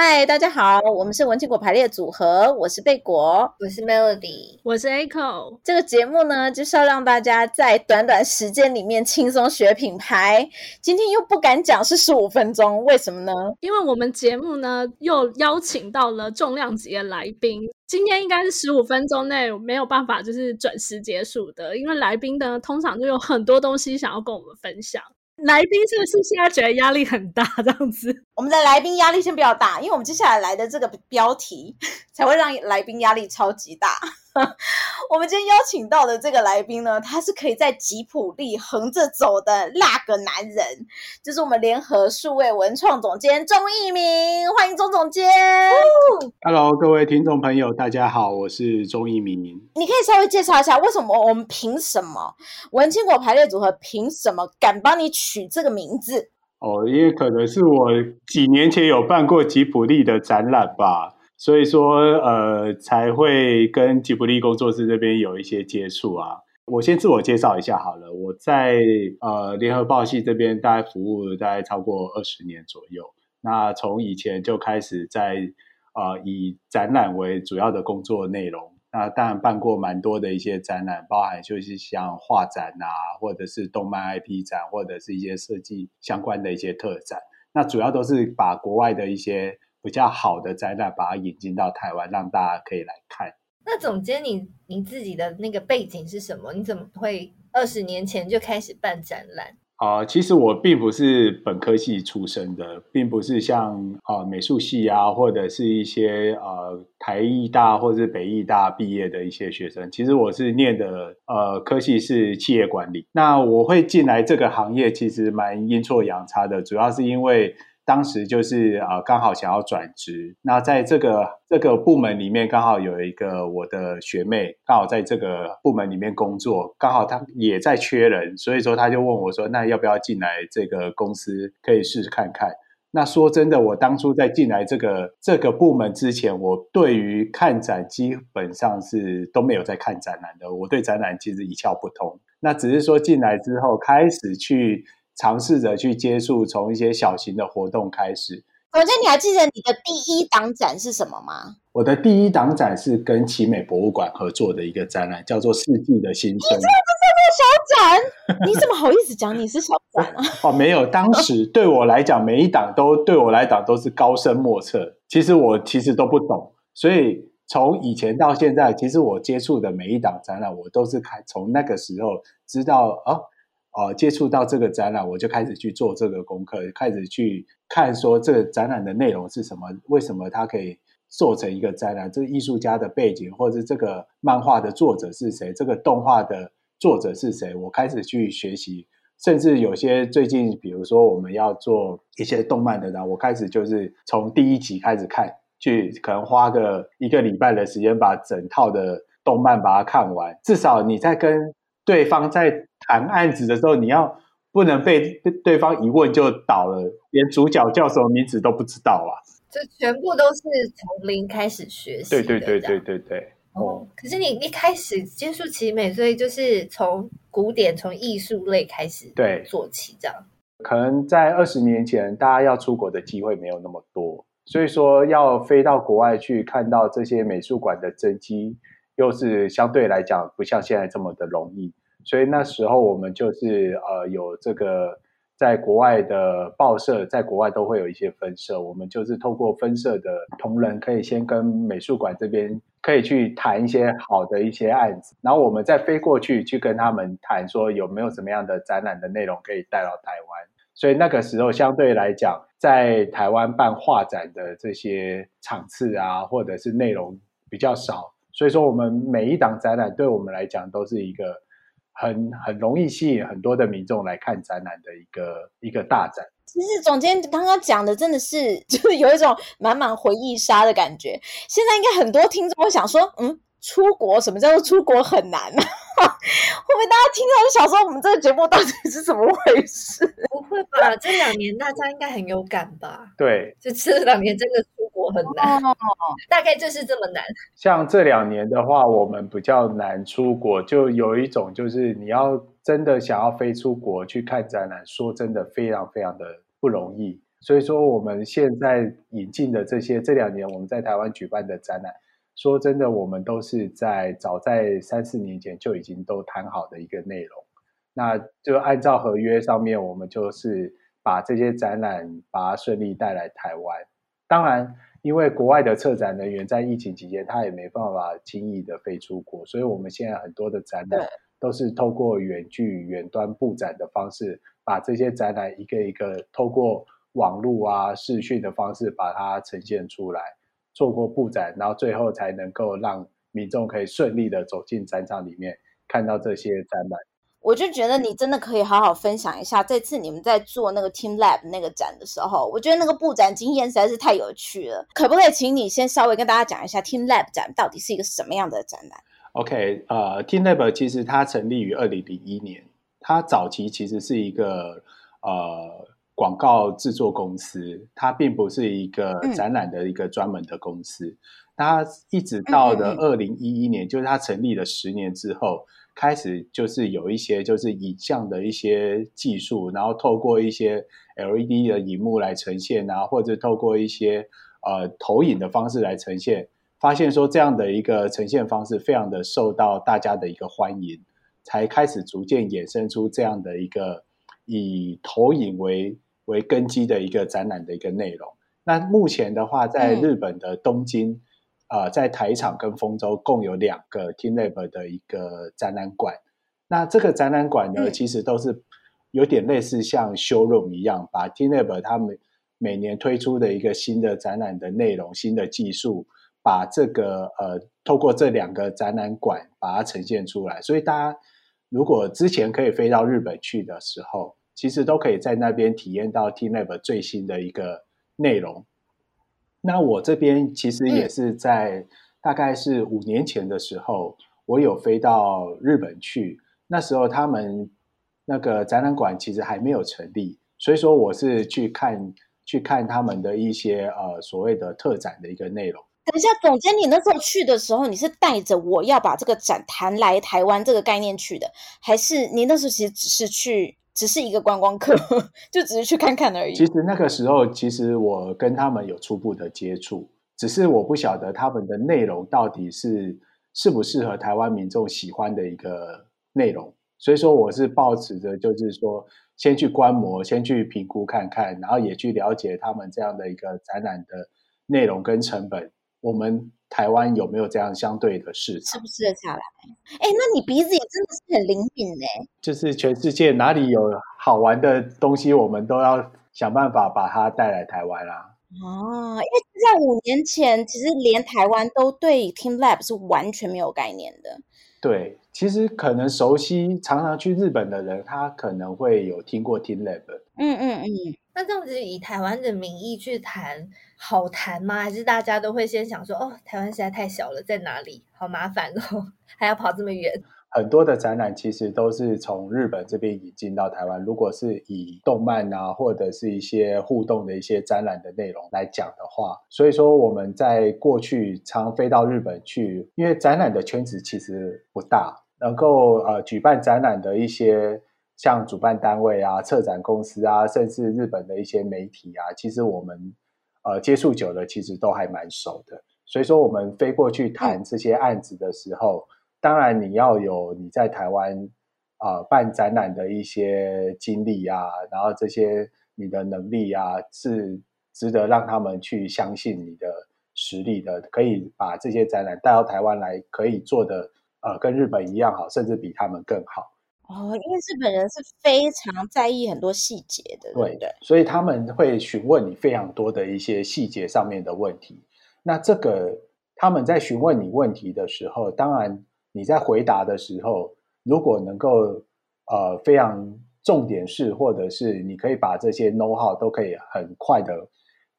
嗨，大家好，我们是文青果排列组合，我是贝果，我是 Melody，我是 Echo。这个节目呢，就是要让大家在短短时间里面轻松学品牌。今天又不敢讲是十五分钟，为什么呢？因为我们节目呢又邀请到了重量级的来宾，今天应该是十五分钟内没有办法就是准时结束的，因为来宾呢通常就有很多东西想要跟我们分享。来宾是不是现在觉得压力很大？这样子，我们的来宾压力先不要大，因为我们接下来来的这个标题才会让来宾压力超级大。我们今天邀请到的这个来宾呢，他是可以在吉普力横着走的那个男人，就是我们联合数位文创总监钟逸民，欢迎钟总监。Hello，各位听众朋友，大家好，我是钟逸民。你可以稍微介绍一下，为什么我们凭什么文青果排列组合凭什么敢帮你取这个名字？哦，因为可能是我几年前有办过吉普力的展览吧。所以说，呃，才会跟吉卜力工作室这边有一些接触啊。我先自我介绍一下好了，我在呃联合报系这边大概服务大概超过二十年左右。那从以前就开始在呃以展览为主要的工作内容。那当然办过蛮多的一些展览，包含就是像画展啊，或者是动漫 IP 展，或者是一些设计相关的一些特展。那主要都是把国外的一些。比较好的展览，把它引进到台湾，让大家可以来看。那总监，你你自己的那个背景是什么？你怎么会二十年前就开始办展览？啊、呃，其实我并不是本科系出身的，并不是像啊、呃、美术系啊，或者是一些呃台艺大或者是北艺大毕业的一些学生。其实我是念的呃科系是企业管理。那我会进来这个行业，其实蛮阴错阳差的，主要是因为。当时就是啊，刚好想要转职，那在这个这个部门里面，刚好有一个我的学妹，刚好在这个部门里面工作，刚好她也在缺人，所以说她就问我说：“那要不要进来这个公司，可以试试看看？”那说真的，我当初在进来这个这个部门之前，我对于看展基本上是都没有在看展览的，我对展览其实一窍不通。那只是说进来之后，开始去。尝试着去接触，从一些小型的活动开始。总监，你还记得你的第一档展是什么吗？我的第一档展是跟奇美博物馆合作的一个展览，叫做《世纪的新生》。你这是小展？你怎么好意思讲你是小展啊？哦，没有，当时对我来讲，每一档都对我来讲都是高深莫测。其实我其实都不懂，所以从以前到现在，其实我接触的每一档展览，我都是开从那个时候知道哦。呃，接触到这个展览，我就开始去做这个功课，开始去看说这个展览的内容是什么，为什么它可以做成一个展览，这个艺术家的背景，或者这个漫画的作者是谁，这个动画的作者是谁，我开始去学习，甚至有些最近，比如说我们要做一些动漫的，然后我开始就是从第一集开始看，去可能花个一个礼拜的时间把整套的动漫把它看完，至少你在跟对方在谈案子的时候，你要不能被对方一问就倒了，连主角叫什么名字都不知道啊！就全部都是从零开始学习。对对对对对对。哦，可是你一开始接触奇美，所以就是从古典、从艺术类开始对做起，这样。可能在二十年前，大家要出国的机会没有那么多，所以说要飞到国外去看到这些美术馆的真迹。又是相对来讲不像现在这么的容易，所以那时候我们就是呃有这个在国外的报社，在国外都会有一些分社，我们就是透过分社的同仁，可以先跟美术馆这边可以去谈一些好的一些案子，然后我们再飞过去去跟他们谈说有没有什么样的展览的内容可以带到台湾，所以那个时候相对来讲，在台湾办画展的这些场次啊，或者是内容比较少。所以说，我们每一档展览对我们来讲都是一个很很容易吸引很多的民众来看展览的一个一个大展。其实总监刚刚讲的真的是，就是有一种满满回忆杀的感觉。现在应该很多听众会想说，嗯，出国什么叫做出国很难呢？会不会大家听到就想说，我们这个节目到底是怎么回事？不会吧？这两年大家应该很有感吧？对，就这两年真的。很难，哦，大概就是这么难。像这两年的话，我们比较难出国，就有一种就是你要真的想要飞出国去看展览，说真的非常非常的不容易。所以说我们现在引进的这些这两年我们在台湾举办的展览，说真的，我们都是在早在三四年前就已经都谈好的一个内容。那就按照合约上面，我们就是把这些展览把它顺利带来台湾。当然，因为国外的策展人员在疫情期间，他也没办法轻易的飞出国，所以我们现在很多的展览都是透过远距远端布展的方式，把这些展览一个一个透过网络啊视讯的方式把它呈现出来，做过布展，然后最后才能够让民众可以顺利的走进展场里面，看到这些展览。我就觉得你真的可以好好分享一下，这次你们在做那个 Team Lab 那个展的时候，我觉得那个布展经验实在是太有趣了。可不可以请你先稍微跟大家讲一下 Team Lab 展到底是一个什么样的展览？OK，呃，Team Lab 其实它成立于二零零一年，它早期其实是一个呃广告制作公司，它并不是一个展览的一个专门的公司。嗯、它一直到了二零一一年，嗯嗯嗯，就是它成立了十年之后。开始就是有一些就是影像的一些技术，然后透过一些 LED 的荧幕来呈现啊，或者透过一些呃投影的方式来呈现，发现说这样的一个呈现方式非常的受到大家的一个欢迎，才开始逐渐衍生出这样的一个以投影为为根基的一个展览的一个内容。那目前的话，在日本的东京。嗯啊、呃，在台场跟丰州共有两个 TeamLab 的一个展览馆。那这个展览馆呢，嗯、其实都是有点类似像 showroom 一样，把 TeamLab 他们每年推出的一个新的展览的内容、新的技术，把这个呃，透过这两个展览馆把它呈现出来。所以大家如果之前可以飞到日本去的时候，其实都可以在那边体验到 TeamLab 最新的一个内容。那我这边其实也是在大概是五年前的时候，嗯、我有飞到日本去。那时候他们那个展览馆其实还没有成立，所以说我是去看去看他们的一些呃所谓的特展的一个内容。等一下，总监，你那时候去的时候，你是带着我要把这个展谈来台湾这个概念去的，还是你那时候其实只是去？只是一个观光客，就只是去看看而已。其实那个时候，其实我跟他们有初步的接触，只是我不晓得他们的内容到底是适不适合台湾民众喜欢的一个内容。所以说，我是抱持着就是说，先去观摩，先去评估看看，然后也去了解他们这样的一个展览的内容跟成本。我们。台湾有没有这样相对的市场？吃不是吃得下来？哎，那你鼻子也真的是很灵敏呢。就是全世界哪里有好玩的东西，我们都要想办法把它带来台湾啦。哦，因为在五年前，其实连台湾都对 TeamLab 是完全没有概念的。对，其实可能熟悉常常去日本的人，他可能会有听过 TeamLab。嗯嗯嗯。那这样子以台湾的名义去谈，好谈吗？还是大家都会先想说，哦，台湾实在太小了，在哪里？好麻烦哦，还要跑这么远。很多的展览其实都是从日本这边引进到台湾。如果是以动漫啊，或者是一些互动的一些展览的内容来讲的话，所以说我们在过去常飞到日本去，因为展览的圈子其实不大，能够呃举办展览的一些。像主办单位啊、策展公司啊，甚至日本的一些媒体啊，其实我们呃接触久了，其实都还蛮熟的。所以说，我们飞过去谈这些案子的时候，嗯、当然你要有你在台湾啊、呃、办展览的一些经历啊，然后这些你的能力啊，是值得让他们去相信你的实力的，可以把这些展览带到台湾来，可以做的呃跟日本一样好，甚至比他们更好。哦，因为日本人是非常在意很多细节的，对不对？所以他们会询问你非常多的一些细节上面的问题。那这个他们在询问你问题的时候，当然你在回答的时候，如果能够呃非常重点式，或者是你可以把这些 know how 都可以很快的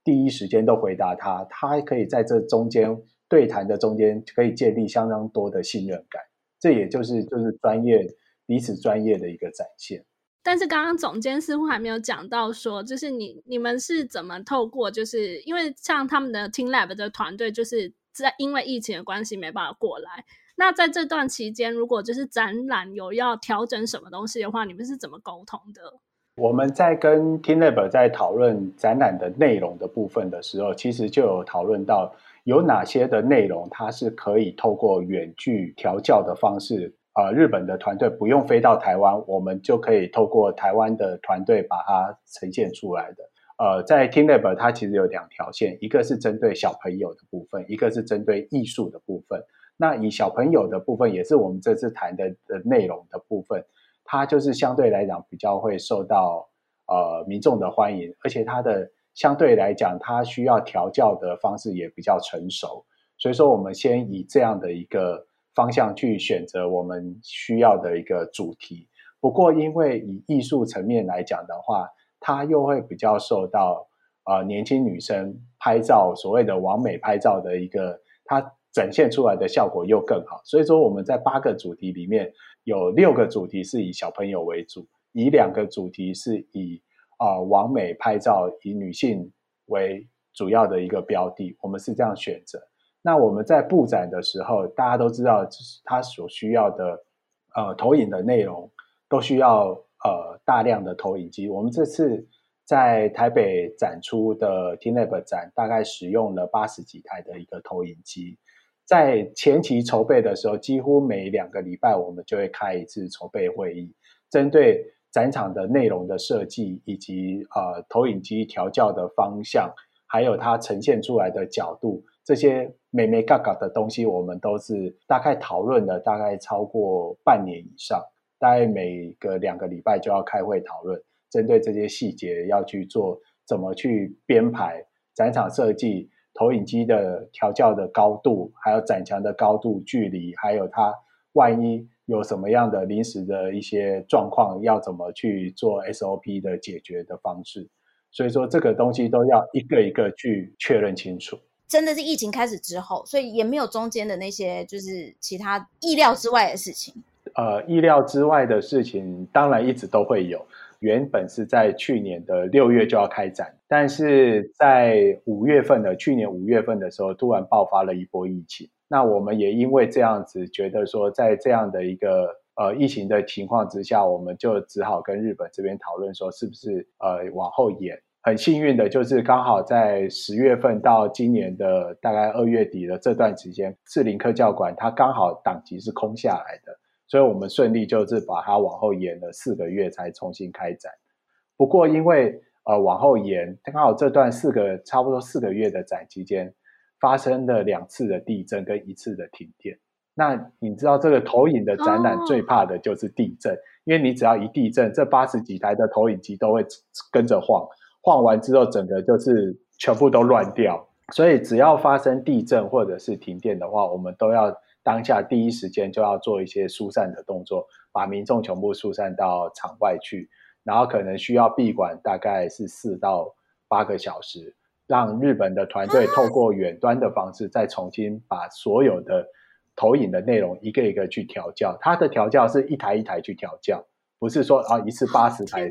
第一时间都回答他，他还可以在这中间对谈的中间可以建立相当多的信任感。这也就是就是专业。彼此专业的一个展现，但是刚刚总监似乎还没有讲到说，就是你你们是怎么透过，就是因为像他们的 TeamLab 的团队，就是在因为疫情的关系没办法过来。那在这段期间，如果就是展览有要调整什么东西的话，你们是怎么沟通的？我们在跟 TeamLab 在讨论展览的内容的部分的时候，其实就有讨论到有哪些的内容它是可以透过远距调教的方式，呃，日本的团队不用飞到台湾，我们就可以透过台湾的团队把它呈现出来的。呃，在 TeamLab 它其实有两条线，一个是针对小朋友的部分，一个是针对艺术的部分。那以小朋友的部分，也是我们这次谈的的内容的部分。它就是相对来讲比较会受到呃民众的欢迎，而且它的相对来讲，它需要调教的方式也比较成熟，所以说我们先以这样的一个方向去选择我们需要的一个主题。不过，因为以艺术层面来讲的话，它又会比较受到呃年轻女生拍照所谓的完美拍照的一个它。展现出来的效果又更好，所以说我们在八个主题里面有六个主题是以小朋友为主，以两个主题是以啊、呃、网美拍照以女性为主要的一个标的，我们是这样选择。那我们在布展的时候，大家都知道，就是它所需要的呃投影的内容都需要呃大量的投影机。我们这次在台北展出的 TeamLab 展，大概使用了八十几台的一个投影机。在前期筹备的时候，几乎每两个礼拜我们就会开一次筹备会议，针对展场的内容的设计，以及呃投影机调教的方向，还有它呈现出来的角度，这些眉眉角角的东西，我们都是大概讨论了大概超过半年以上，大概每个两个礼拜就要开会讨论，针对这些细节要去做怎么去编排展场设计。投影机的调教的高度，还有展墙的高度、距离，还有它万一有什么样的临时的一些状况，要怎么去做 SOP 的解决的方式。所以说，这个东西都要一个一个去确认清楚。真的是疫情开始之后，所以也没有中间的那些就是其他意料之外的事情。呃，意料之外的事情，当然一直都会有。原本是在去年的六月就要开展，但是在五月份的去年五月份的时候，突然爆发了一波疫情。那我们也因为这样子，觉得说在这样的一个呃疫情的情况之下，我们就只好跟日本这边讨论说，是不是呃往后延。很幸运的就是刚好在十月份到今年的大概二月底的这段时间，士林科教馆它刚好档期是空下来的。所以我们顺利就是把它往后延了四个月才重新开展。不过因为呃往后延，刚好这段四个差不多四个月的展期间，发生了两次的地震跟一次的停电。那你知道这个投影的展览最怕的就是地震，因为你只要一地震，这八十几台的投影机都会跟着晃，晃完之后整个就是全部都乱掉。所以只要发生地震或者是停电的话，我们都要。当下第一时间就要做一些疏散的动作，把民众全部疏散到场外去，然后可能需要闭馆大概是四到八个小时，让日本的团队透过远端的方式再重新把所有的投影的内容一个一个去调教。它的调教是一台一台去调教，不是说啊一次八十台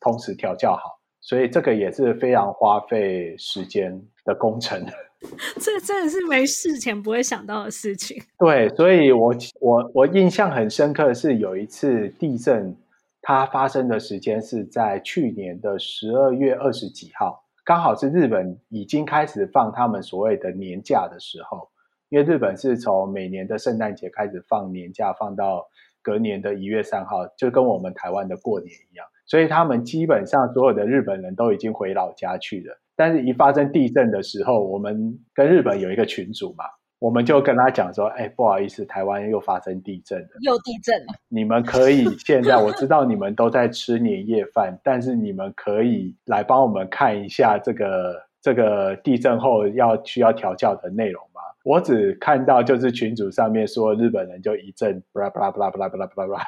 同时调教好，所以这个也是非常花费时间的工程。这真的是没事前不会想到的事情。对，所以我我我印象很深刻的，是有一次地震，它发生的时间是在去年的十二月二十几号，刚好是日本已经开始放他们所谓的年假的时候。因为日本是从每年的圣诞节开始放年假，放到隔年的一月三号，就跟我们台湾的过年一样，所以他们基本上所有的日本人都已经回老家去了。但是，一发生地震的时候，我们跟日本有一个群组嘛，我们就跟他讲说：“哎，不好意思，台湾又发生地震了，又地震了。你们可以现在，我知道你们都在吃年夜饭，但是你们可以来帮我们看一下这个这个地震后要需要调教的内容吗？”我只看到就是群组上面说日本人就一阵巴拉巴拉巴拉巴拉巴拉巴拉，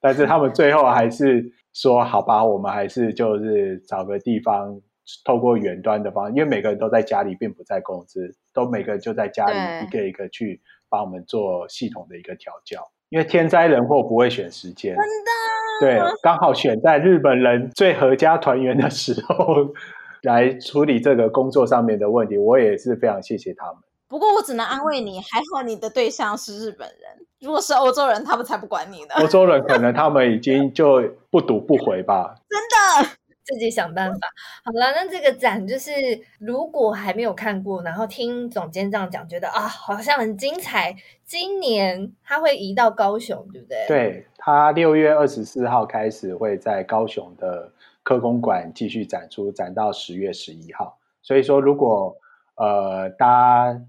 但是他们最后还是说：“好吧，我们还是就是找个地方。”透过远端的方式，因为每个人都在家里，并不在公司，都每个人就在家里一个一个去帮我们做系统的一个调教。因为天灾人祸不会选时间，真的对，刚好选在日本人最合家团圆的时候 来处理这个工作上面的问题。我也是非常谢谢他们。不过我只能安慰你，还好你的对象是日本人。如果是欧洲人，他们才不管你呢。欧洲人可能他们已经就不读不回吧。真的。自己想办法。好了，那这个展就是，如果还没有看过，然后听总监这样讲，觉得啊，好像很精彩。今年他会移到高雄，对不对？对，他六月二十四号开始会在高雄的科工馆继续展出，展到十月十一号。所以说，如果呃大家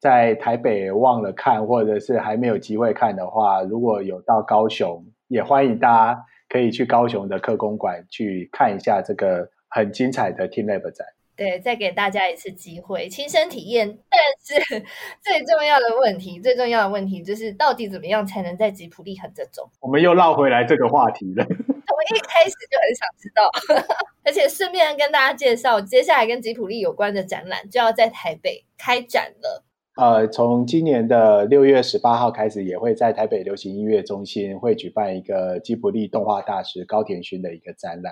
在台北忘了看，或者是还没有机会看的话，如果有到高雄，也欢迎大家。可以去高雄的科工馆去看一下这个很精彩的 TeamLab 展。对，再给大家一次机会，亲身体验。但是 最重要的问题，最重要的问题就是，到底怎么样才能在吉普力横着走？我们又绕回来这个话题了。我一开始就很想知道，而且顺便跟大家介绍，接下来跟吉普力有关的展览就要在台北开展了。呃，从今年的六月十八号开始，也会在台北流行音乐中心会举办一个吉卜力动画大师高田勋的一个展览。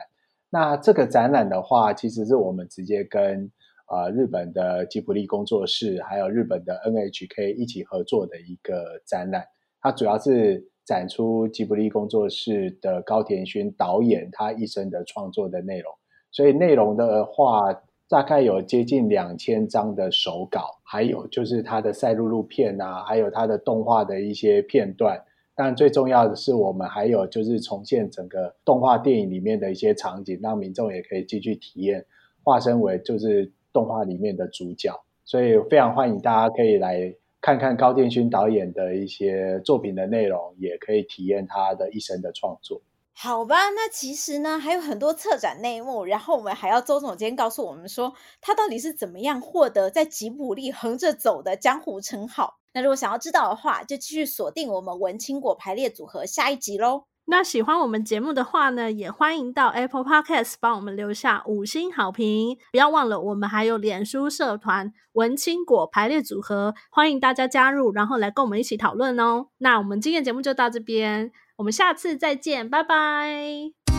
那这个展览的话，其实是我们直接跟呃日本的吉卜力工作室，还有日本的 NHK 一起合作的一个展览。它主要是展出吉卜力工作室的高田勋导演他一生的创作的内容。所以内容的话，大概有接近两千张的手稿，还有就是它的赛璐璐片啊，还有它的动画的一些片段。但最重要的是，我们还有就是重现整个动画电影里面的一些场景，让民众也可以进去体验，化身为就是动画里面的主角。所以非常欢迎大家可以来看看高建勋导演的一些作品的内容，也可以体验他的一生的创作。好吧，那其实呢还有很多策展内幕，然后我们还要周总监告诉我们说，他到底是怎么样获得在吉卜力横着走的江湖称号。那如果想要知道的话，就继续锁定我们文青果排列组合下一集喽。那喜欢我们节目的话呢，也欢迎到 Apple Podcast 帮我们留下五星好评。不要忘了，我们还有脸书社团文青果排列组合，欢迎大家加入，然后来跟我们一起讨论哦。那我们今天节目就到这边。我们下次再见，拜拜。